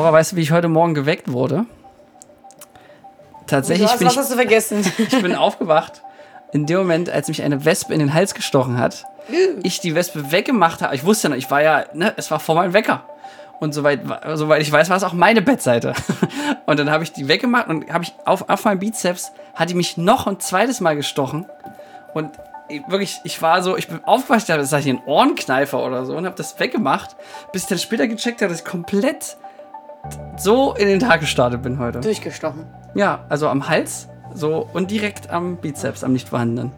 Nora, weißt du, wie ich heute Morgen geweckt wurde? Tatsächlich was, bin was ich, hast du vergessen? ich bin aufgewacht in dem Moment, als mich eine Wespe in den Hals gestochen hat. Ich die Wespe weggemacht habe. Ich wusste ja noch, ich war ja, ne, es war vor meinem Wecker. Und soweit, soweit ich weiß, war es auch meine Bettseite. Und dann habe ich die weggemacht und habe ich auf, auf meinem Bizeps, hat die mich noch ein zweites Mal gestochen. Und ich- wirklich, ich war so, ich bin aufgewacht, das ist hier ein Ohrenkneifer oder so und habe das weggemacht, bis ich dann später gecheckt habe, dass ich komplett so in den Tag gestartet bin heute. Durchgestochen. Ja, also am Hals so und direkt am Bizeps, am nicht vorhandenen.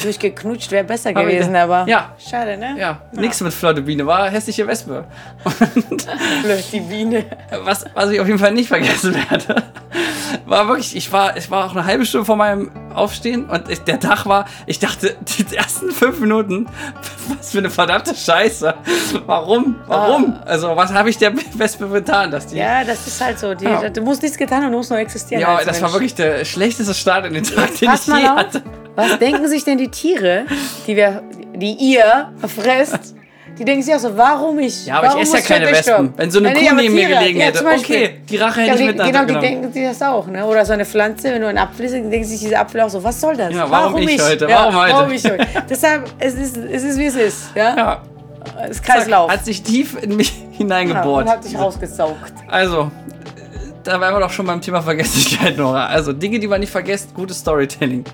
Durchgeknutscht wäre besser Aber gewesen, ja. aber. Ja. Schade, ne? Ja, nix mit Flotte Biene, war hässliche Wespe. Blöd, die Biene. Was, was ich auf jeden Fall nicht vergessen werde, war wirklich, ich war, ich war auch eine halbe Stunde vor meinem Aufstehen und ich, der Tag war, ich dachte, die ersten fünf Minuten, was für eine verdammte Scheiße. Warum? Warum? Also, was habe ich der Wespe getan, dass die. Ja, das ist halt so. Die, Ja. Du musst nichts getan haben, du musst nur existieren. Ja, das war Mensch. wirklich der schlechteste Start in den Tag, den Pass ich je auf. hatte. Was denken sich denn die Tiere, die, wir, die ihr fresst? Die denken sich auch so, warum ich? Ja, aber ich warum esse ja keine Wespen. sterben? Wenn so eine Ja, Kuh neben mir gelegen ja, hätte, okay, die Rache hätte Ja, ich die, mit nach genau, Hause die genommen. denken sich das auch, ne? Oder so eine Pflanze, wenn du einen Apfel isst, denken sich diese Apfel auch so, was soll das? Ja, warum ich heute? Warum heute? Warum ich heute? Deshalb, es ist, es ist wie es ist, ja? Ja, Es ist Kreislauf. hat sich tief in mich hineingebohrt. und hat dich rausgesaugt. Also, da waren wir doch schon beim Thema Vergesslichkeit, Nora. Also, Dinge, die man nicht vergisst, gutes Storytelling.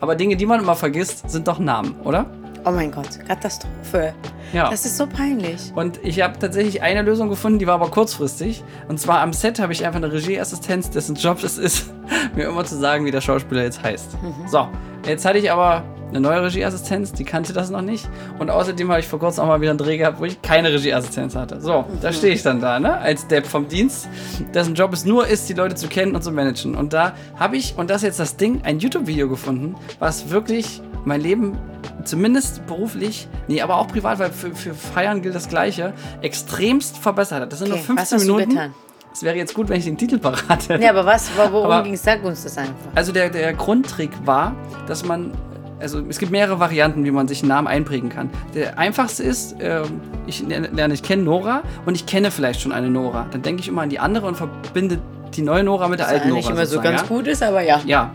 Aber Dinge, die man immer vergisst, sind doch Namen, oder? Oh mein Gott, Katastrophe. Ja. Das ist so peinlich. Und ich habe tatsächlich eine Lösung gefunden, die war aber kurzfristig. Und zwar am Set habe ich einfach eine Regieassistenz, dessen Job es ist, mir immer zu sagen, wie der Schauspieler jetzt heißt. So, jetzt hatte ich aber eine neue Regieassistenz, die kannte das noch nicht. Und außerdem habe ich vor kurzem auch mal wieder einen Dreh gehabt, wo ich keine Regieassistenz hatte. So, da stehe ich dann da, ne? Als Depp vom Dienst, dessen Job es nur ist, die Leute zu kennen und zu managen. Und da habe ich, und das ist jetzt das Ding, ein YouTube-Video gefunden, was wirklich mein Leben zumindest beruflich, nee, aber auch privat, weil für, für Feiern gilt das Gleiche, extremst verbessert hat. Das sind Okay, nur was 15 hast du Minuten. Es wäre jetzt gut, wenn ich den Titel parat hätte. Ja, aber was, worum ging es? Sag uns das einfach. Also der, der Grundtrick war, dass man, also es gibt mehrere Varianten, wie man sich einen Namen einprägen kann. Der einfachste ist, ähm, ich lerne, ich kenne Nora und ich kenne vielleicht schon eine Nora. Dann denke ich immer an die andere und verbinde die neue Nora mit der Was alten Nora. nicht immer so ganz ja? gut ist, aber ja. Ja,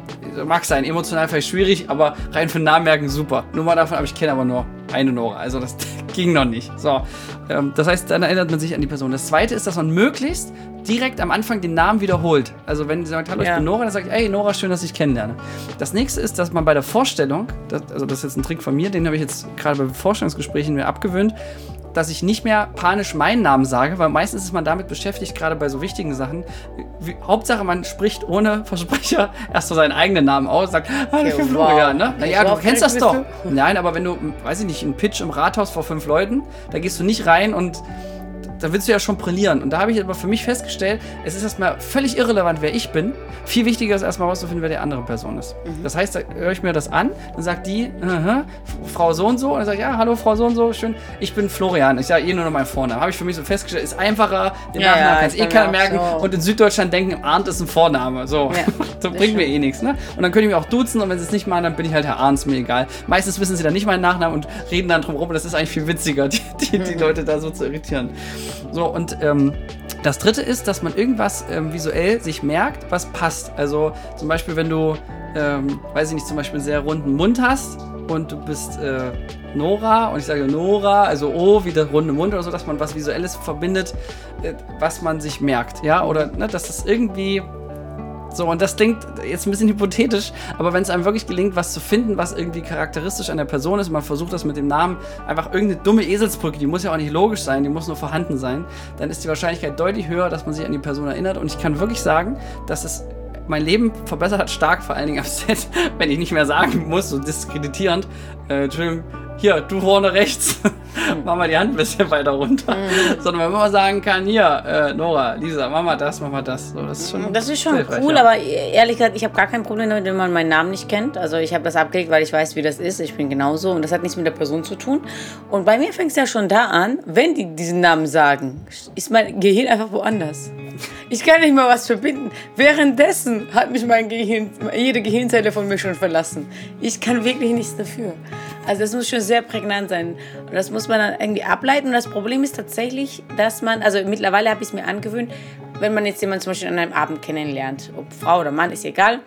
mag sein. Emotional vielleicht schwierig, aber rein für den Namen merken super. Nur mal davon, aber ich kenne aber nur eine Nora. Also das ging noch nicht. So, ähm, das heißt, dann erinnert man sich an die Person. Das zweite ist, dass man möglichst direkt am Anfang den Namen wiederholt. Also wenn sie sagt, hallo, ich Ja. bin Nora, dann sage ich, ey Nora, schön, dass ich dich kennenlerne. Das nächste ist, dass man bei der Vorstellung, das, also das ist jetzt ein Trick von mir, den habe ich jetzt gerade bei Vorstellungsgesprächen mir abgewöhnt, dass ich nicht mehr panisch meinen Namen sage, weil meistens ist man damit beschäftigt, gerade bei so wichtigen Sachen. Wie, Hauptsache, man spricht ohne Versprecher erst so seinen eigenen Namen aus, sagt, hallo, bin Okay, wow. Florian, ne? Naja, du kennst das doch. Nein, aber wenn du, weiß ich nicht, einen Pitch im Rathaus vor fünf Leuten, da gehst du nicht rein und da willst du ja schon brillieren. Und da habe ich aber für mich festgestellt, es ist erstmal völlig irrelevant, wer ich bin. Viel wichtiger ist erstmal rauszufinden, wer die andere Person ist. Das heißt, da höre ich mir das an, dann sagt die, Frau so und so, und dann sage ich, ja, hallo Frau so und so, schön, ich bin Florian. Ich sage eh nur noch meinen Vornamen. Habe ich für mich so festgestellt, ist einfacher, den Ja, Nachnamen ja, kannst ich eh kann keiner merken. so- Und in Süddeutschland denken, Arndt ist ein Vorname. So, Ja, so bringt mir eh nichts. Ne? Und dann können die mich auch duzen und wenn sie es nicht machen, dann bin ich halt Herr Arndt, mir egal. Meistens wissen sie dann nicht meinen Nachnamen und reden dann drum rum. Das ist eigentlich viel witziger, die, die, die Leute da so zu irritieren. So, und ähm, das dritte ist, dass man irgendwas ähm, visuell sich merkt, was passt. Also zum Beispiel, wenn du, ähm, weiß ich nicht, zum Beispiel einen sehr runden Mund hast und du bist äh, Nora und ich sage Nora, also O wie der runde Mund oder so, dass man was Visuelles verbindet, äh, was man sich merkt. Ja, oder ne, dass das irgendwie so, und das klingt jetzt ein bisschen hypothetisch, aber wenn es einem wirklich gelingt, was zu finden, was irgendwie charakteristisch an der Person ist, man versucht das mit dem Namen einfach irgendeine dumme Eselsbrücke, die muss ja auch nicht logisch sein, die muss nur vorhanden sein, dann ist die Wahrscheinlichkeit deutlich höher, dass man sich an die Person erinnert. Und ich kann wirklich sagen, dass es mein Leben verbessert hat, stark, vor allen Dingen am Set, wenn ich nicht mehr sagen muss, so diskreditierend, äh, Entschuldigung, hier, du vorne rechts, mach mal die Hand ein bisschen weiter runter. Sondern wenn man mal sagen kann, hier, äh, Nora, Lisa, mach mal das, mach mal das. So, das ist schon, Das ist schon cool, ja. aber ehrlich gesagt, ich habe gar kein Problem damit, wenn man meinen Namen nicht kennt. Also ich habe das abgelegt, weil ich weiß, wie das ist. Ich bin genauso und das hat nichts mit der Person zu tun. Und bei mir fängt es ja schon da an, wenn die diesen Namen sagen, ist mein Gehirn einfach woanders. Ich kann nicht mal was verbinden. Währenddessen hat mich mein Gehirn, jede Gehirnzelle von mir schon verlassen. Ich kann wirklich nichts dafür. Also das muss schon sehr prägnant sein. Und das muss man dann irgendwie ableiten. Und das Problem ist tatsächlich, dass man, also mittlerweile habe ich es mir angewöhnt, wenn man jetzt jemanden zum Beispiel an einem Abend kennenlernt, ob Frau oder Mann, ist egal,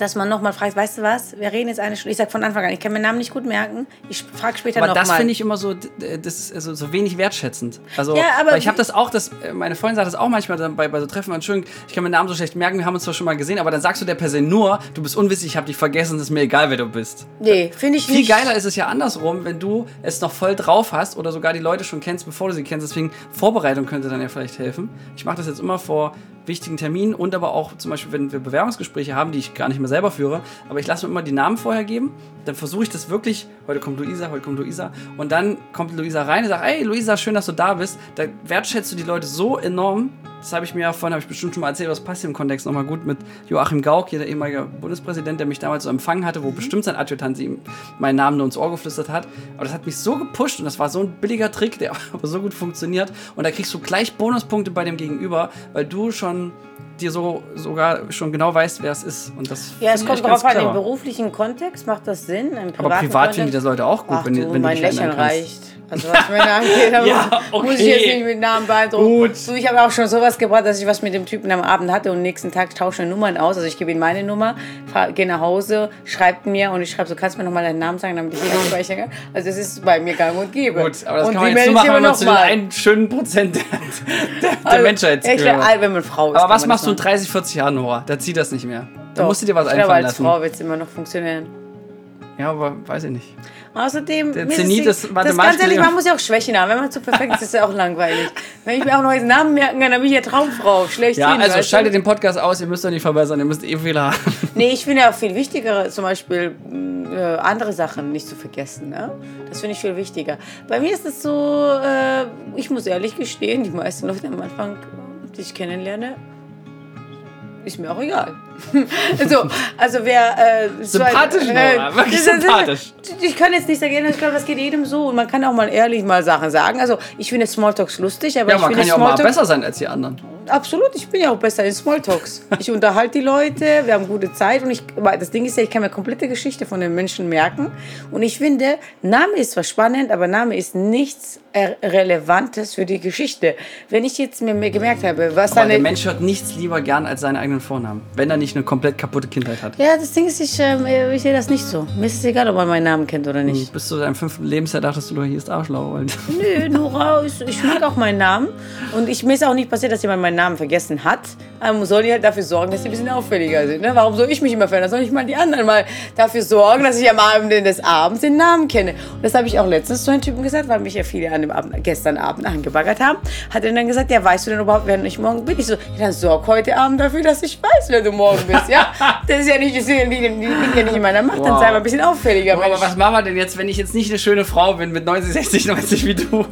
dass man nochmal fragt, weißt du was, wir reden jetzt eine Stunde. Ich sage von Anfang an, ich kann meinen Namen nicht gut merken. Ich frage später Aber nochmal. das finde ich immer so, das ist also so wenig wertschätzend. Also, Ja, aber weil ich habe das auch, das, meine Freundin sagt das auch manchmal dann bei, bei so Treffen, Entschuldigung, ich kann meinen Namen so schlecht merken, wir haben uns zwar schon mal gesehen, aber dann sagst du der Person nur, du bist unwissig, ich habe dich vergessen, es ist mir egal, wer du bist. Nee, finde ich Viel nicht. geiler ist es ja andersrum, wenn du es noch voll drauf hast oder sogar die Leute schon kennst, bevor du sie kennst. Deswegen Vorbereitung könnte dann ja vielleicht helfen. Ich mache das jetzt immer vor wichtigen Terminen und aber auch zum Beispiel, wenn wir Bewerbungsgespräche haben, die ich gar nicht mehr selber führe, aber ich lasse mir immer die Namen vorher geben. Dann versuche ich das wirklich, heute kommt Luisa, heute kommt Luisa und dann kommt Luisa rein und sagt, hey Luisa, schön, dass du da bist. Da wertschätzt du die Leute so enorm. Das habe ich mir ja vorhin, habe ich bestimmt schon mal erzählt, was passt im Kontext nochmal gut mit Joachim Gauck, hier der ehemalige Bundespräsident, der mich damals so empfangen hatte, wo bestimmt sein Adjutant ihm meinen Namen nur ins Ohr geflüstert hat. Aber das hat mich so gepusht und das war so ein billiger Trick, der aber so gut funktioniert. Und da kriegst du gleich Bonuspunkte bei dem Gegenüber, weil du schon dir so sogar schon genau weißt, wer es ist. Und das Ja, es kommt darauf an, im clever. beruflichen Kontext macht das Sinn. Aber privat finde ich das Leute auch gut, Ach wenn, du, wenn mein du dich reicht. Also was mir angeht, Ja, muss ich jetzt okay. nicht mit Namen beeindrucken. Gut. Du, ich habe auch schon sowas gebracht, dass ich was mit dem Typen am Abend hatte und am nächsten Tag tausche Nummern aus. Also ich gebe ihm meine Nummer, gehe nach Hause, schreibt mir und ich schreibe so, kannst du mir nochmal deinen Namen sagen, damit ich ihn speichern kann. Also das ist bei mir gang und gäbe. Gut, aber das und kann man jetzt nur machen, wenn man zu den einen schönen Prozent der, der, der Also, Menschheit ich glaub, wenn man Frau ist. Aber was machst du in das 30, 40 Jahren, Nora? Da zieht das nicht mehr. Da Doch. musst du dir was ich glaube, einfallen als lassen. Frau wird es immer noch funktionieren. Ja, aber weiß ich nicht. Außerdem, Der ist Zenit es- des das ganz ehrlich, man muss ja auch Schwächen haben. Wenn man zu perfekt ist, ist ja auch langweilig. Wenn ich mir auch noch jetzt Namen merken kann, dann bin ich ja Traumfrau. Schlecht Ja, hin, also schaltet du? den Podcast aus, ihr müsst euch nicht verbessern, ihr müsst eh Fehler haben. Nee, ich finde ja auch viel wichtiger, zum Beispiel mh, äh, andere Sachen nicht zu vergessen. Ne? Das finde ich viel wichtiger. Bei mir ist es so, äh, ich muss ehrlich gestehen, die meisten Leute am Anfang, die ich kennenlerne, ist mir auch egal. also, also wer... Äh, Sympathisch, so Nora, wirklich sympathisch. Ich kann jetzt nicht sagen, ich glaube, das geht jedem so. Und man kann auch mal ehrlich mal Sachen sagen. Also, ich finde Smalltalks lustig, aber Ja, ich man finde kann ja auch mal Smalltalks- besser sein als die anderen. Absolut, ich bin ja auch besser in Smalltalks. Ich unterhalte die Leute, wir haben gute Zeit und ich, das Ding ist ja, ich kann mir komplette Geschichte von den Menschen merken und ich finde, Name ist zwar spannend, aber Name ist nichts äh, Relevantes für die Geschichte. Wenn ich jetzt mir gemerkt habe, was Aber der deine... Mensch hört nichts lieber gern als seinen eigenen Vornamen. Wenn er nicht eine komplett kaputte Kindheit hat. Ja, das Ding ist, ich, ähm, ich sehe das nicht so. Mir ist es egal, ob man meinen Namen kennt oder nicht. Bis zu deinem fünften Lebensjahr dachtest du, du hießt Arschloch. Und Nö, Nora, ich, ich mag auch meinen Namen. Und ich, mir ist auch nicht passiert, dass jemand meinen Namen vergessen hat. Aber soll die halt dafür sorgen, dass sie ein bisschen auffälliger sind. Ne? Warum soll ich mich immer verändern? Soll ich mal die anderen mal dafür sorgen, dass ich am Abend des Abends den Namen kenne? Und das habe ich auch letztens zu einem Typen gesagt, weil mich ja viele an dem Abend, gestern Abend angebaggert haben. Hat er dann gesagt, ja, weißt du denn überhaupt, wer ich morgen bin? Ich so, ja, dann sorg heute Abend dafür, dass ich weiß, wer du morgen bist. Ja? Das ist ja nicht, das liegt ja nicht, in meiner Macht. Dann Wow. sei mal ein bisschen auffälliger. aber Mensch. was machen wir denn jetzt, wenn ich jetzt nicht eine schöne Frau bin mit 90, 60, 90 wie du?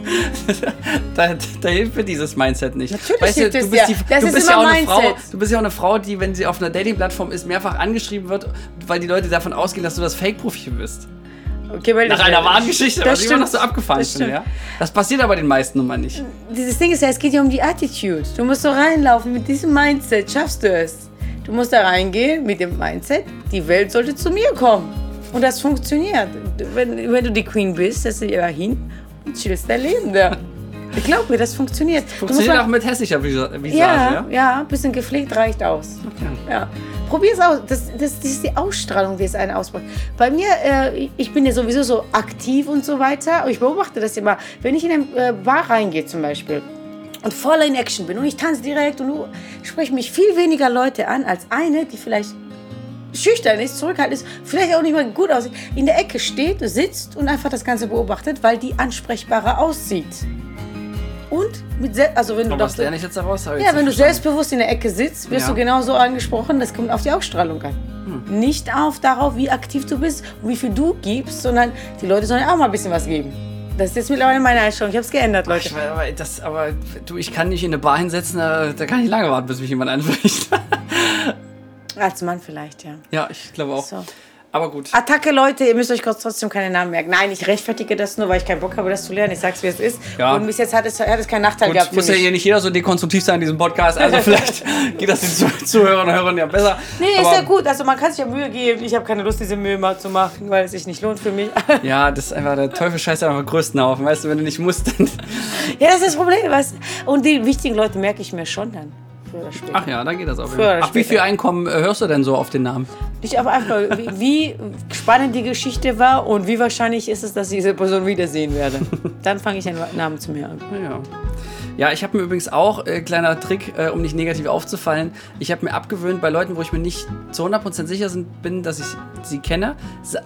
da, da hilft mir dieses Mindset nicht. Natürlich du, hilft du es bist, ja. die, Das du bist ja auch eine Frau, Mindset. du bist ja auch eine Frau, die, wenn sie auf einer Dating-Plattform ist, mehrfach angeschrieben wird, weil die Leute davon ausgehen, dass du das Fake-Profil bist. Okay, weil Nach einer wahren Geschichte, Das was immer noch so abgefahren Das stimmt. Ja? Das passiert aber den meisten nun mal nicht. dieses Ding ist ja, es geht ja um die Attitude. Du musst so reinlaufen mit diesem Mindset, schaffst du es. Du musst da reingehen mit dem Mindset, die Welt sollte zu mir kommen. Und das funktioniert. Wenn, wenn du die Queen bist, setzt du dich da hin und chillst dein Leben da. Ich glaube mir, das funktioniert. Funktioniert auch mit hässlicher Visa- Visage, ja, ja? ja, ein bisschen gepflegt reicht aus. Ja. Probier es aus. Das, das, das ist die Ausstrahlung, die es einen ausmacht. Bei mir, äh, ich bin ja sowieso so aktiv und so weiter. Ich beobachte das immer. Wenn ich in eine äh, Bar reingehe zum Beispiel und voll in Action bin und ich tanze direkt und du sprechen mich viel weniger Leute an als eine, die vielleicht schüchtern ist, zurückhaltend ist, vielleicht auch nicht mal gut aussieht, in der Ecke steht, sitzt und einfach das Ganze beobachtet, weil die ansprechbarer aussieht. Und mit, also wenn du doch- lerne ich jetzt daraus? Ja, jetzt wenn du verstanden. selbstbewusst in der Ecke sitzt, wirst Ja. du genauso angesprochen. Das kommt auf die Ausstrahlung an. Hm. Nicht auf darauf, wie aktiv du bist und wie viel du gibst, sondern die Leute sollen auch mal ein bisschen was geben. Das ist jetzt mittlerweile meine Einstellung. Ich habe es geändert, Leute. Ich, weiß, aber, das, aber du, ich kann nicht in eine Bar hinsetzen, da, da kann ich lange warten, bis mich jemand anspricht. Als Mann vielleicht, ja. ja, ich glaube auch. So. Aber gut. Attacke, Leute, ihr müsst euch trotzdem keine Namen merken. Nein, ich rechtfertige das nur, weil ich keinen Bock habe, das zu lernen. Ich sag's, wie es ist. Ja. Und bis jetzt hat es, hat es keinen Nachteil gehabt Gut, muss für ja hier nicht jeder so dekonstruktiv sein in diesem Podcast. Also vielleicht geht das den Zuh- Zuhörern und Hörern ja besser. Nee, ist Aber- ja gut. Also man kann sich ja Mühe geben. Ich habe keine Lust, diese Mühe mal zu machen, weil es sich nicht lohnt für mich. Ja, das ist einfach der Teufel scheißt einfach größten Haufen. Weißt du, wenn du nicht musst, dann. Ja, das ist das Problem. Was? Und die wichtigen Leute merke ich mir schon dann. Ach ja, da geht das auch. Ach, wie viel Einkommen äh, hörst du denn so auf den Namen? Nicht aber einfach, wie, wie spannend die Geschichte war und wie wahrscheinlich ist es, dass ich diese Person wiedersehen werde. Dann fange ich einen Namen zu mir an. Ja. Ja, ich habe mir übrigens auch, äh, kleiner Trick, äh, um nicht negativ aufzufallen, ich habe mir abgewöhnt, bei Leuten, wo ich mir nicht zu 100% sicher sind, bin, dass ich sie kenne,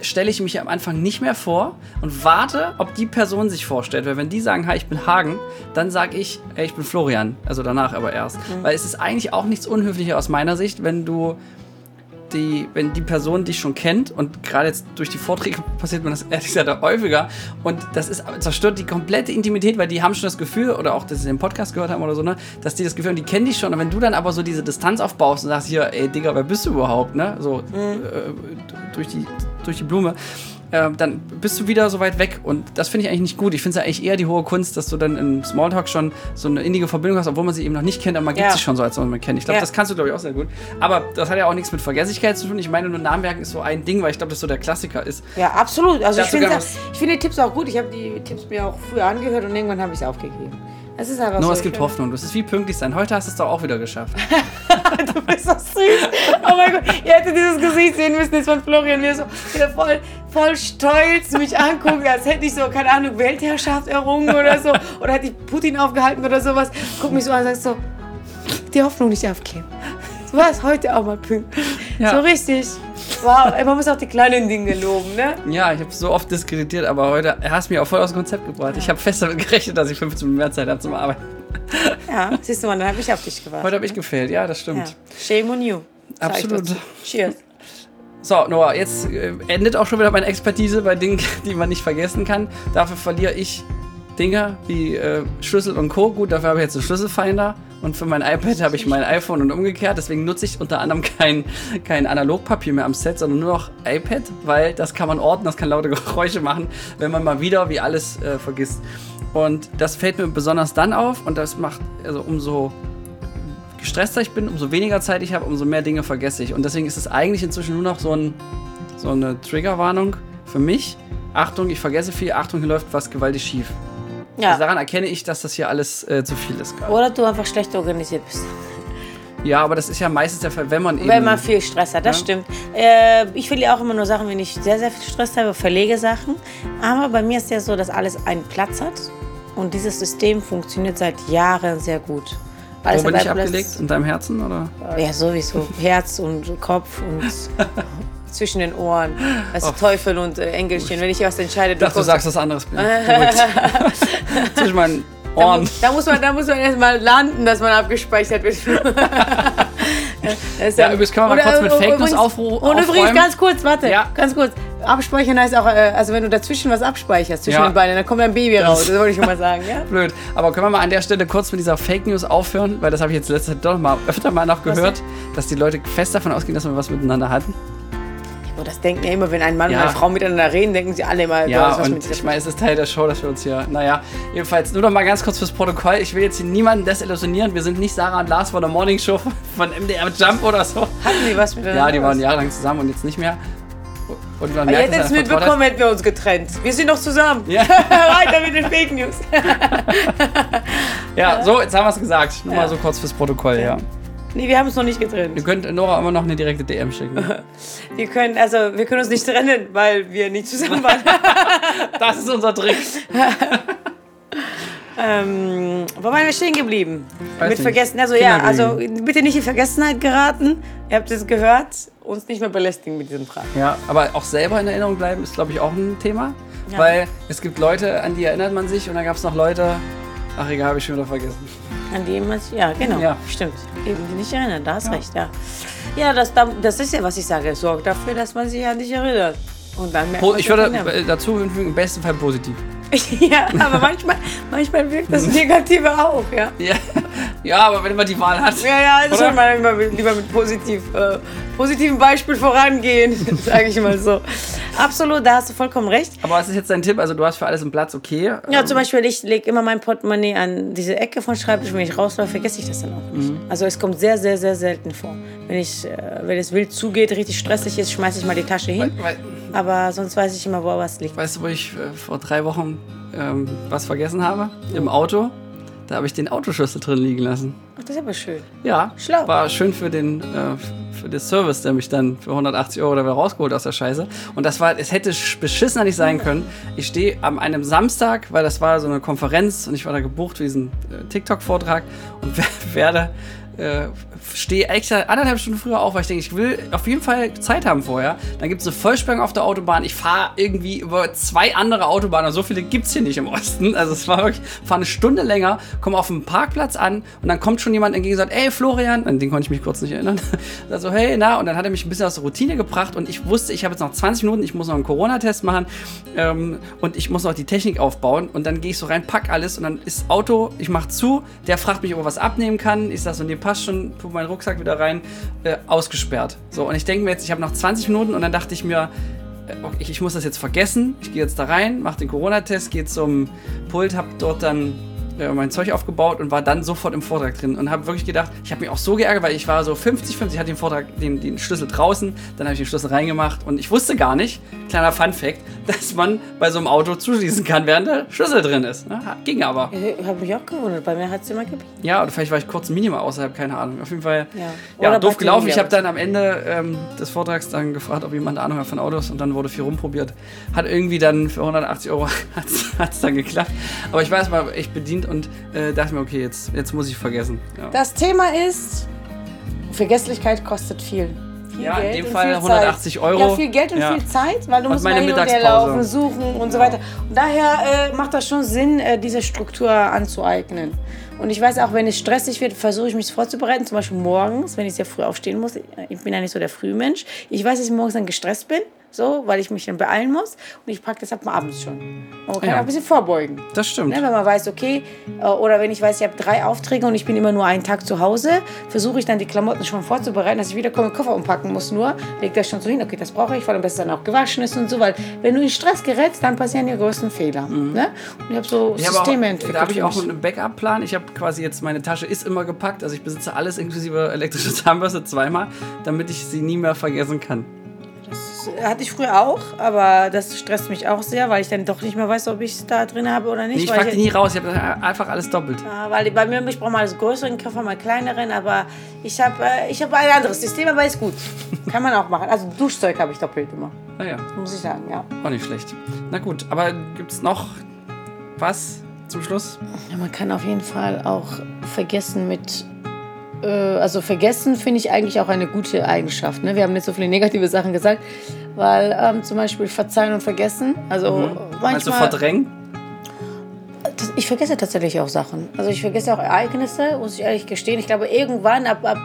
stelle ich mich am Anfang nicht mehr vor und warte, ob die Person sich vorstellt. Weil wenn die sagen, hi, ich bin Hagen, dann sage ich, ey, ich bin Florian. Also danach aber erst. Weil es ist eigentlich auch nichts unhöflicher aus meiner Sicht, wenn du die, wenn die Person dich schon kennt und gerade jetzt durch die Vorträge passiert mir das ehrlich gesagt häufiger. Und das ist zerstört die komplette Intimität, weil die haben schon das Gefühl oder auch, dass sie den Podcast gehört haben oder so, ne, dass die das Gefühl haben, die kennen dich schon. Und wenn du dann aber so diese Distanz aufbaust und sagst hier, ey Digga, wer bist du überhaupt, ne, so äh, durch die durch die Blume, äh, dann bist du wieder so weit weg und das finde ich eigentlich nicht gut. Ich finde es ja eigentlich eher die hohe Kunst, dass du dann im Smalltalk schon so eine innige Verbindung hast, obwohl man sie eben noch nicht kennt, aber man gibt Ja. sich schon so, als man kennt. Ich glaube, Ja. das kannst du, glaube ich, auch sehr gut. Aber das hat ja auch nichts mit Vergesslichkeit zu tun. Ich meine, nur Namenwerken ist so ein Ding, weil ich glaube, das so der Klassiker ist. Ja, absolut. Also ich finde ich finde die Tipps auch gut. Ich habe die Tipps mir auch früher angehört und irgendwann habe ich es aufgegeben. Es ist einfach Nur so. es gibt finde- Hoffnung. Das ist wie pünktlich sein. Heute hast du es doch auch wieder geschafft. Du bist so süß. Oh mein Gott, ihr hättet dieses Gesicht sehen müssen, jetzt von Florian, wie er so wieder voll, voll stolz mich anguckt, als hätte ich so, keine Ahnung, Weltherrschaft errungen oder so. Oder hätte ich Putin aufgehalten oder sowas. Guck mich so an und sagt so, die Hoffnung nicht aufgeben. Du warst heute auch mal pünktlich. Ja. So richtig. Wow, man muss auch die kleinen Dinge loben, ne? Ja, ich habe so oft diskreditiert, aber heute hast du mich auch voll aus dem Konzept gebracht. Ich habe fest damit gerechnet, dass ich 15 Minuten mehr Zeit habe zum Arbeiten. Ja, siehst du mal, dann habe ich auf dich gewartet. Heute habe ich gefehlt. Ja, das Ja. stimmt. Shame on you. sag Absolut. Cheers. So, Noah, jetzt äh, endet auch schon wieder meine Expertise bei Dingen, die man nicht vergessen kann. Dafür verliere ich Dinge wie äh, Schlüssel und Co. Gut, dafür habe ich jetzt einen Schlüsselfinder. Und für mein iPad habe ich mein iPhone und umgekehrt. Deswegen nutze ich unter anderem kein, kein Analogpapier mehr am Set, sondern nur noch iPad, weil das kann man orten, das kann laute Geräusche machen, wenn man mal wieder wie alles äh, vergisst. Und das fällt mir besonders dann auf und das macht, also umso gestresster ich bin, umso weniger Zeit ich habe, umso mehr Dinge vergesse ich. Und deswegen ist es eigentlich inzwischen nur noch so, ein, so eine Triggerwarnung für mich. Achtung, ich vergesse viel. Achtung, hier läuft was gewaltig schief. Also Ja. daran erkenne ich, dass das hier alles äh, zu viel ist gerade. Oder du einfach schlecht organisiert bist. Ja, aber das ist ja meistens der Fall, wenn man eben. Wenn man viel Stress hat, das Ja. stimmt. Äh, ich verliere auch immer nur Sachen, wenn ich sehr, sehr viel Stress habe, verlege Sachen. Aber bei mir ist ja so, dass alles einen Platz hat. Und dieses System funktioniert seit Jahren sehr gut. Wo bin ich abgelegt? In deinem Herzen? Oder? Ja, sowieso. Herz und Kopf und zwischen den Ohren. Also Teufel und äh, Engelchen. Wenn ich was entscheide, Ich dachte, du sagst was anderes. Zwischen meinen Da, Ohren. mu- da, muss man, da muss man erst mal landen, dass man abgespeichert wird. Das ist Ja, übrigens können wir mal kurz mit Fake News übrigens- aufru- Und übrigens, ganz kurz, warte, Ja. ganz kurz. Abspeichern heißt auch, äh, also wenn du dazwischen was abspeicherst, zwischen Ja. den Beinen, dann kommt ein Baby raus. Das wollte ich schon mal sagen, ja? Blöd. Aber können wir mal an der Stelle kurz mit dieser Fake News aufhören? Weil das habe ich jetzt letzte Zeit doch mal öfter mal noch gehört, dass die Leute fest davon ausgehen, dass wir was miteinander hatten. Das denken ja immer, wenn ein Mann Ja. und eine Frau miteinander reden, denken sie alle immer, Ja, was und mit ich meine, es ist Teil der Show, dass wir uns hier. Naja, jedenfalls nur noch mal ganz kurz fürs Protokoll. Ich will jetzt hier niemanden desillusionieren. Wir sind nicht Sarah und Lars von der Morning Show von MDR Jump oder so. Hatten die was miteinander? Ja, die waren jahrelang zusammen und jetzt nicht mehr. Und man Ihr merkt, hättet es mitbekommen, hätten wir uns getrennt. Wir sind noch zusammen. Ja. Weiter mit den Fake News. Ja, so, jetzt haben wir es gesagt. Nur Ja. mal so kurz fürs Protokoll, ja. Nee, wir haben es noch nicht getrennt. Ihr könnt Nora immer noch eine direkte DM schicken. Wir können, also, wir können uns nicht trennen, weil wir nicht zusammen waren. Das ist unser Trick. ähm, wo waren wir stehen geblieben? Weiß Mit nicht. vergessen. Also ja, also bitte nicht in Vergessenheit geraten. Ihr habt es gehört. Uns nicht mehr belästigen mit diesen Fragen. Ja, aber auch selber in Erinnerung bleiben ist, glaube ich, auch ein Thema. Ja. Weil es gibt Leute, an die erinnert man sich und dann gab es noch Leute, ach egal, habe ich schon wieder vergessen. An die man sich, ja, genau. Ja. Stimmt. Eben die nicht erinnern, da hast Ja. recht, ja. Ja, das, da- das ist ja, was ich sage. Sorgt dafür, dass man sich an dich erinnert. Und dann merkt man ich würde dazu hinfügen, im besten Fall positiv. ja, aber manchmal, manchmal wirkt das Negative auch, ja. Ja, ja aber wenn man die Wahl hat. Ja, ja, Oder? schon mal lieber mit positiv, äh, positiven Beispiel vorangehen, sage ich mal so. Absolut, da hast du vollkommen recht. Aber was ist jetzt dein Tipp? Also du hast für alles einen Platz, okay. Ja, Ähm, zum Beispiel, ich lege immer mein Portemonnaie an diese Ecke von Schreibtisch. Wenn ich rausläufe, vergesse ich das dann auch nicht. Also es kommt sehr, sehr, sehr selten vor. Wenn, ich, äh, wenn es wild zugeht, richtig stressig ist, schmeiße ich mal die Tasche hin. Weil, Aber sonst weiß ich immer, wo was liegt. weißt du, wo ich äh, vor drei Wochen ähm, was vergessen habe? Im Auto. Da habe ich den Autoschlüssel drin liegen lassen. Ach, das ist aber schön. Ja, Schlau. war schön für den, äh, den Service, der mich dann für 180 Euro da wieder rausgeholt aus der Scheiße. Und das war, es hätte sch- beschissener nicht sein können. Ich stehe an einem Samstag, weil das war so eine Konferenz und ich war da gebucht für diesen äh, TikTok-Vortrag und wer- werde äh, stehe extra anderthalb Stunden früher auf, weil ich denke, ich will auf jeden Fall Zeit haben vorher. Dann gibt es eine Vollsperrung auf der Autobahn. Ich fahre irgendwie über zwei andere Autobahnen. So viele gibt es hier nicht im Osten. Also es war wirklich, fahre eine Stunde länger, komme auf dem Parkplatz an und dann kommt schon jemand entgegen und sagt, ey Florian, an den konnte ich mich kurz nicht erinnern. Sagt so, hey, na, und dann hat er mich ein bisschen aus der Routine gebracht und ich wusste, ich habe jetzt noch 20 Minuten, ich muss noch einen Corona-Test machen ähm, und ich muss noch die Technik aufbauen und dann gehe ich so rein, pack alles und dann ist Auto, ich mache zu, der fragt mich, ob er was abnehmen kann. Ich sage so, nee, passt schon, tu meinen Rucksack wieder rein, äh, ausgesperrt. So, und ich denke mir jetzt, ich habe noch 20 Minuten und dann dachte ich mir, äh, okay, ich, ich muss das jetzt vergessen. Ich gehe jetzt da rein, mache den Corona-Test, gehe zum Pult, habe dort dann äh, mein Zeug aufgebaut und war dann sofort im Vortrag drin und habe wirklich gedacht, ich habe mich auch so geärgert, weil ich war so 50, 50, hatte den Vortrag, den, den Schlüssel draußen, dann habe ich den Schlüssel reingemacht und ich wusste gar nicht, kleiner Fun-Fact, dass man bei so einem Auto zuschließen kann, während der Schlüssel drin ist. Ne? Ging aber. Ich habe mich auch gewundert. Bei mir hat es immer geblieben. Ja, oder vielleicht war ich kurz minimal außerhalb, keine Ahnung. Auf jeden Fall, Ja. ja, doof gelaufen. Ich habe dann am Ende ähm, des Vortrags dann gefragt, ob jemand Ahnung hat von Autos und dann wurde viel rumprobiert. Hat irgendwie dann für 180 Euro hat es dann geklappt. Aber ich war erstmal echt bedient und äh, dachte mir, okay, jetzt, jetzt muss ich vergessen. Ja, Das Thema ist, Vergesslichkeit kostet viel. Viel Ja, in Geld dem und Fall viel 180 Zeit. Euro. Ja, viel Geld und Ja. viel Zeit, weil du Und musst meine mal hin und her laufen, suchen und so weiter. Und daher äh, macht das schon Sinn, äh, diese Struktur anzueignen. Und ich weiß auch, wenn es stressig wird, versuche ich mich vorzubereiten, zum Beispiel morgens, wenn ich sehr früh aufstehen muss. Ich bin ja nicht so der Frühmensch. Ich weiß, dass ich morgens dann gestresst bin, so, weil ich mich dann beeilen muss. Und ich packe deshalb mal abends schon. Man kann Ja. auch ein bisschen vorbeugen. Das stimmt. Ne, wenn man weiß, okay, äh, oder wenn ich weiß, ich habe drei Aufträge und ich bin immer nur einen Tag zu Hause, versuche ich dann die Klamotten schon vorzubereiten, dass ich wieder komme, Koffer umpacken muss nur, leg das schon so hin, okay, das brauche ich, vor allem, dass es dann auch gewaschen ist und so, weil wenn du in Stress gerätst, dann passieren die größten Fehler. Ne? Und ich habe so Mhm. Ich habe auch, Systeme entwickelt. da habe ich auch einen Backup-Plan. Ich habe quasi jetzt, meine Tasche ist immer gepackt. Also ich besitze alles inklusive elektrische Zahnbürste zweimal, damit ich sie nie mehr vergessen kann. Das hatte ich früher auch, aber das stresst mich auch sehr, weil ich dann doch nicht mehr weiß, ob ich es da drin habe oder nicht. Nee, ich weil pack die nie raus. Ich habe einfach alles doppelt. Ja, weil bei mir, ich brauche mal einen größeren Koffer, mal kleineren, aber ich habe äh, ich hab ein anderes System, aber ist gut. Kann man auch machen. Also Duschzeug habe ich doppelt immer, Naja, muss ich sagen, ja. auch nicht schlecht. Na gut, aber gibt es noch was zum Schluss? ja. Man kann auf jeden Fall auch vergessen mit. Äh, Also vergessen finde ich eigentlich auch eine gute Eigenschaft. Ne? Wir haben nicht so viele negative Sachen gesagt, weil ähm, zum Beispiel verzeihen und vergessen. Also Meinst du manchmal. verdrängen? Ich vergesse tatsächlich auch Sachen. Also ich vergesse auch Ereignisse, muss ich ehrlich gestehen. Ich glaube, irgendwann, ab, ab,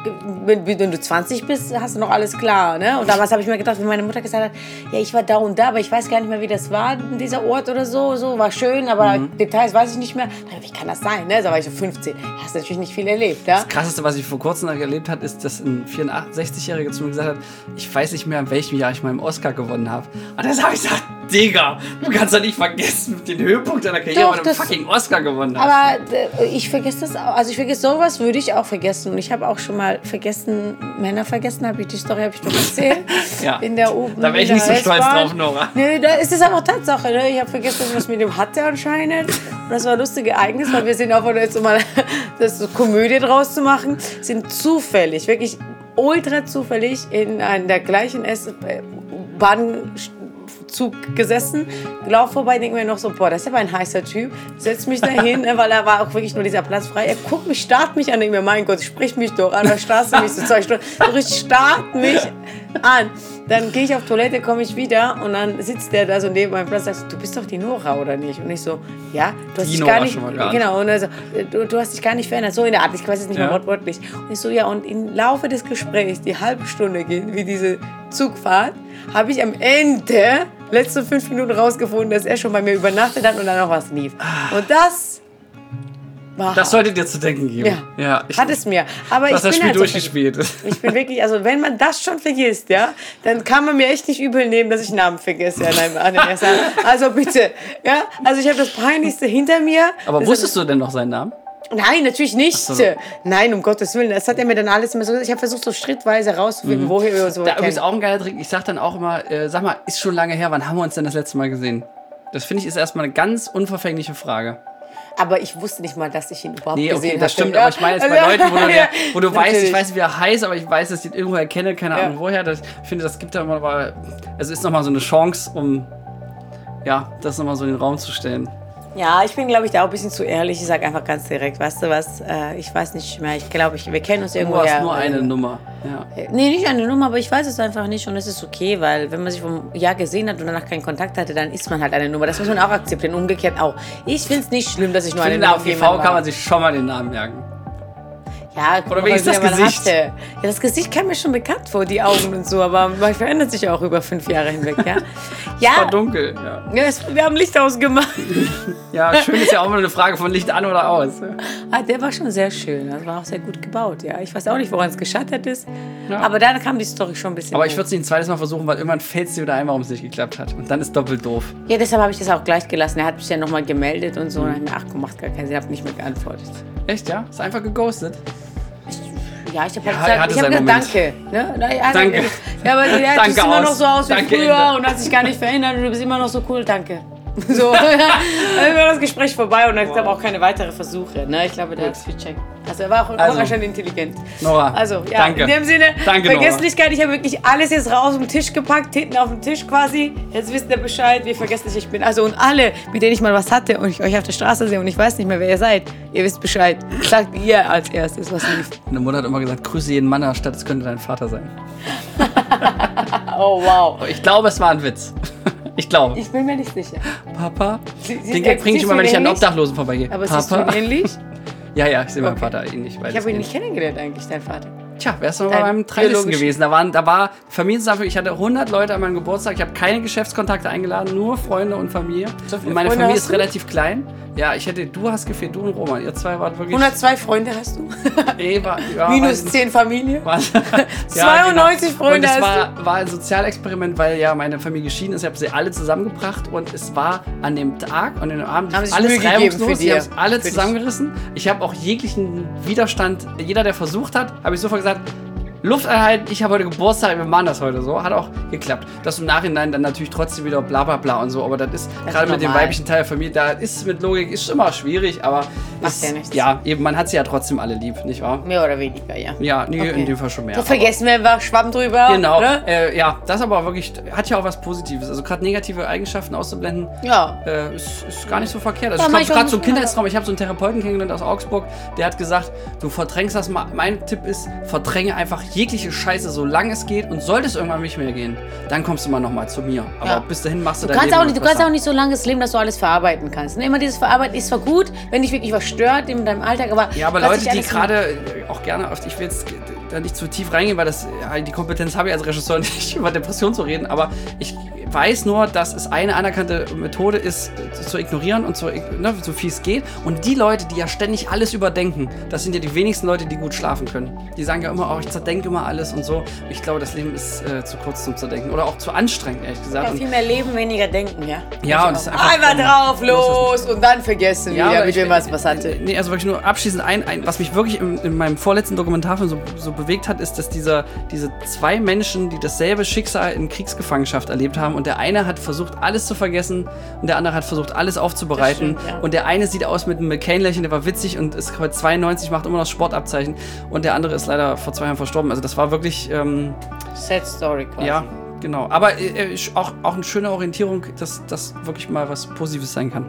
wenn, wenn du 20 bist, hast du noch alles klar. Ne? Und damals habe ich mir gedacht, wenn meine Mutter gesagt hat, ja, ich war da und da, aber ich weiß gar nicht mehr, wie das war, dieser Ort oder so. so war schön, aber Details weiß ich nicht mehr. Wie kann das sein? Ne? Da war ich so 15. Hast natürlich nicht viel erlebt. Ja? Das Krasseste, was ich vor kurzem erlebt habe, ist, dass ein 64-Jähriger zu mir gesagt hat, ich weiß nicht mehr, in welchem Jahr ich meinen Oscar gewonnen habe. Und das habe ich gesagt, Digga, du kannst doch nicht vergessen, den Höhepunkt deiner Karriere, Doch, einen das- fucking Oscar gewonnen hast. Aber äh, ich vergesse das auch. Also ich vergesse sowas, würde ich auch vergessen. Und ich habe auch schon mal vergessen, Männer vergessen, habe ich die Story habe ich doch erzählt. Ja. In der U Da wär ich in nicht so stolz drauf, Nora. Nee, da ist es aber Tatsache. Ne? Ich habe vergessen, was ich mit dem hatte anscheinend. Und das war ein lustiges Ereignis, weil wir sind auch jetzt um mal das so Komödie draus zu machen, sind zufällig, wirklich ultra zufällig in einer der gleichen S-Bahn Zug gesessen, lauf vorbei, denke mir noch so, boah, das ist aber ein heißer Typ. Setz mich da hin, ne, weil da war auch wirklich nur dieser Platz frei. Er guckt mich, starrt mich an, denke mir, mein Gott, sprich mich doch an, da starrst du mich so zwei Stunden. So richtig starrt mich an. Dann gehe ich auf Toilette, komme ich wieder und dann sitzt der da so neben meinem Platz und sagt, du bist doch die Nora, oder nicht? Und ich so, ja, du hast Die dich Nora gar nicht, genau, und also, du, du hast dich gar nicht verändert. So in der Art, ich weiß es nicht Ja. mehr wortwörtlich. Und ich so, ja, und im Laufe des Gesprächs, die halbe Stunde geht, wie diese Zugfahrt, habe ich am Ende, letzte fünf Minuten rausgefunden, dass er schon bei mir übernachtet hat und dann noch was lief. Und das Das sollte dir zu denken geben. Ja. ja ich, hat es mir. Aber ich bin Spiel halt so durchgespielt. ich bin wirklich, also wenn man das schon vergisst, ja, dann kann man mir echt nicht übel nehmen, dass ich Namen vergesse. An den ersten. Also bitte, ja. Also ich habe das Peinlichste hinter mir. Aber das wusstest du denn noch seinen Namen? Nein, natürlich nicht. So. Nein, um Gottes Willen. Das hat er mir dann alles immer so gesagt. Ich habe versucht, so schrittweise rauszufinden, woher wir uns so Mhm. Da kennen. auch ein geiler Trick. Ich sag dann auch immer, äh, sag mal, ist schon lange her, wann haben wir uns denn das letzte Mal gesehen? Das finde ich ist erstmal eine ganz unverfängliche Frage. Aber ich wusste nicht mal, dass ich ihn überhaupt Nee, gesehen okay, das hatte. stimmt, Ja. aber ich meine jetzt bei Also, Leuten, wo du, ja, wo du weißt, ich weiß nicht, wie er heißt, aber ich weiß, dass ich ihn irgendwo erkenne, keine Ja. Ahnung woher. Das, ich finde, das gibt da mal, es ist nochmal so eine Chance, um ja, das nochmal so in den Raum zu stellen. Ja, ich bin, glaube ich, da auch ein bisschen zu ehrlich. Ich sage einfach ganz direkt, weißt du was, äh, ich weiß nicht mehr. Ich glaube, ich, wir kennen uns Du irgendwo hast her. nur eine Äh, Nummer. Ja. Nee, nicht eine Nummer, aber ich weiß es einfach nicht und es ist okay, weil wenn man sich vom Jahr gesehen hat und danach keinen Kontakt hatte, dann ist man halt eine Nummer. Das muss man auch akzeptieren, umgekehrt auch. Ich finde es nicht schlimm, dass ich nur Ich eine Nummer auf GV kann war. man sich schon mal den Namen merken. Ja, Oder wenigstens das Gesicht. Hatte. Ja, das Gesicht kam mir schon bekannt vor, die Augen und so, aber man verändert sich auch über fünf Jahre hinweg, ja. War Ja, dunkel, ja. ja es, wir haben Licht ausgemacht. Ja, schön ist ja auch immer eine Frage von Licht an oder aus. Ah, der war schon sehr schön, das war auch sehr gut gebaut, ja. Ich weiß auch nicht, woran es gescheitert ist, Ja. aber dann kam die Story schon ein bisschen Aber ich hoch. würde es nicht ein zweites Mal versuchen, weil irgendwann fällt es dir wieder ein, warum es nicht geklappt hat. Und dann ist doppelt doof. Ja, deshalb habe ich das auch gleich gelassen. Er hat mich ja nochmal gemeldet und so. Und dann hab ich mir, ach macht gar keinen Sinn, habe nicht mehr geantwortet. Echt, ja? Ist einfach geghostet. Ja, ich habe Ja, halt gesagt, ich hab gesagt, danke. Ne? Na, Danke. Ja, aber er Danke sieht immer noch so aus wie Danke, früher Ende. und hat sich gar nicht verändert und du bist immer noch so cool, danke. So, dann war das Gespräch vorbei und dann gab auch keine weiteren Versuche. Ne? Ich glaube, der hat es gecheckt. Also er war auch, Also. intelligent. Nora, Also, ja, danke. in dem Sinne, Danke, Nora. Vergesslichkeit, ich habe wirklich alles jetzt raus auf den Tisch gepackt, hinten auf den Tisch quasi. Jetzt wisst ihr Bescheid, wie vergesslich ich bin. Also und alle, mit denen ich mal was hatte und ich euch auf der Straße sehe und ich weiß nicht mehr, wer ihr seid, ihr wisst Bescheid. Sagt ihr als erstes, was lief. Meine Mutter hat immer gesagt, grüße jeden Mann anstatt es könnte dein Vater sein. Oh, wow. Ich glaube, es war ein Witz. Ich glaube. Ich bin mir nicht sicher. Papa? Sie- sie- Den Gag bringe ich immer, wenn ich an? Obdachlosen vorbeigehe. Aber siehst du Papa? ihn ähnlich? Ja, ja, ich sehe meinen Okay. Vater ähnlich. Ich habe ihn nicht kennengelernt eigentlich, dein Vater. Tja, wärst du mal beim 30. biologisch- gewesen. Da, waren, da war Familienzusammenführung. Ich hatte 100 Leute an meinem Geburtstag. Ich habe keine Geschäftskontakte eingeladen, nur Freunde und Familie. So und meine Freunde Familie ist du? relativ klein. Ja, ich hätte, du hast gefehlt, du und Roman. Ihr zwei wart wirklich. 102 Freunde hast du? Nee, war, ja, Minus weiß nicht. 10 Familie? Was? 92 Freunde Und es war, war ein Sozialexperiment, weil ja meine Familie geschieden ist. Ich habe sie alle zusammengebracht und es war an dem Tag und an dem Abend Haben alles reibungslos. Sie haben alle zusammengerissen. Ich habe auch jeglichen Widerstand, jeder, der versucht hat, habe ich sofort gesagt, Ustadz Luft anhalten, ich habe heute Geburtstag, wir machen das heute so. Hat auch geklappt. Das im Nachhinein dann natürlich trotzdem wieder bla bla bla und so, aber das ist Das gerade ist mit dem weiblichen Teil der Familie, da ist mit Logik ist immer schwierig, aber Macht ist, ja nichts. ja, eben, man hat sie ja trotzdem alle lieb, nicht wahr? Mehr oder weniger, ja. Ja, nee, Okay. in dem Fall schon mehr. Aber- vergessen wir einfach, schwamm drüber. Genau. Ne? Äh, ja, das aber wirklich hat ja auch was Positives. Also gerade negative Eigenschaften auszublenden, Ja. äh, ist, ist gar nicht so verkehrt. Also Ja, ich glaube gerade so man- Kindheitstraum. Ich habe so einen Therapeuten kennengelernt aus Augsburg, der hat gesagt, du verdrängst das mal. Mein Tipp ist, verdränge einfach jegliche Scheiße, solange es geht. Und sollte es irgendwann nicht mehr gehen, dann kommst du mal nochmal zu mir. Aber Ja. bis dahin machst du, Du dein kannst, Leben auch nicht, du kannst auch nicht so lange leben, dass du alles verarbeiten kannst. Ne? Immer dieses Verarbeiten ist zwar gut, wenn dich wirklich was stört in deinem Alltag, aber. Ja, aber Leute, die gerade äh, auch gerne auf, ich will jetzt da nicht zu tief reingehen, weil das ja, die Kompetenz habe ich als Regisseur nicht über Depression zu reden, aber ich weiß nur, dass es eine anerkannte Methode ist, zu ignorieren und zu, ne, so viel es geht. Und die Leute, die ja ständig alles überdenken, das sind ja die wenigsten Leute, die gut schlafen können. Die sagen ja immer, oh, ich zerdenke immer alles und so. Ich glaube, das Leben ist äh, zu kurz zum Zerdenken oder auch zu anstrengend, ehrlich gesagt. Ja, viel mehr leben, weniger denken, ja. Ja, und es ist einfach- einfach drauf, los und dann vergessen Ja, wieder, mit wem was was hatte. Nee, also wirklich nur abschließend ein, ein was mich wirklich im, in meinem vorletzten Dokumentarfilm so, so bewegt hat, ist, dass dieser, diese zwei Menschen, die dasselbe Schicksal in Kriegsgefangenschaft erlebt haben und der eine hat versucht, alles zu vergessen und der andere hat versucht, alles aufzubereiten. Stimmt, ja. Und der eine sieht aus mit einem McCain-Lächeln, der war witzig und ist heute 92, macht immer noch Sportabzeichen und der andere ist leider vor zwei Jahren verstorben. Also das war wirklich, ähm, Sad Story quasi. ja, genau. Aber äh, äh, auch, auch eine schöne Orientierung, dass das wirklich mal was Positives sein kann.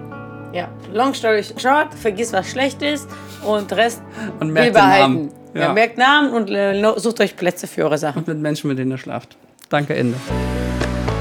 ja. Long story short, vergiss was schlecht ist und Rest Und merkt behalten. Namen. Ja. Ja. merkt Namen und äh, sucht euch Plätze für eure Sachen. Und mit Menschen, mit denen ihr schlaft. Danke, Ende.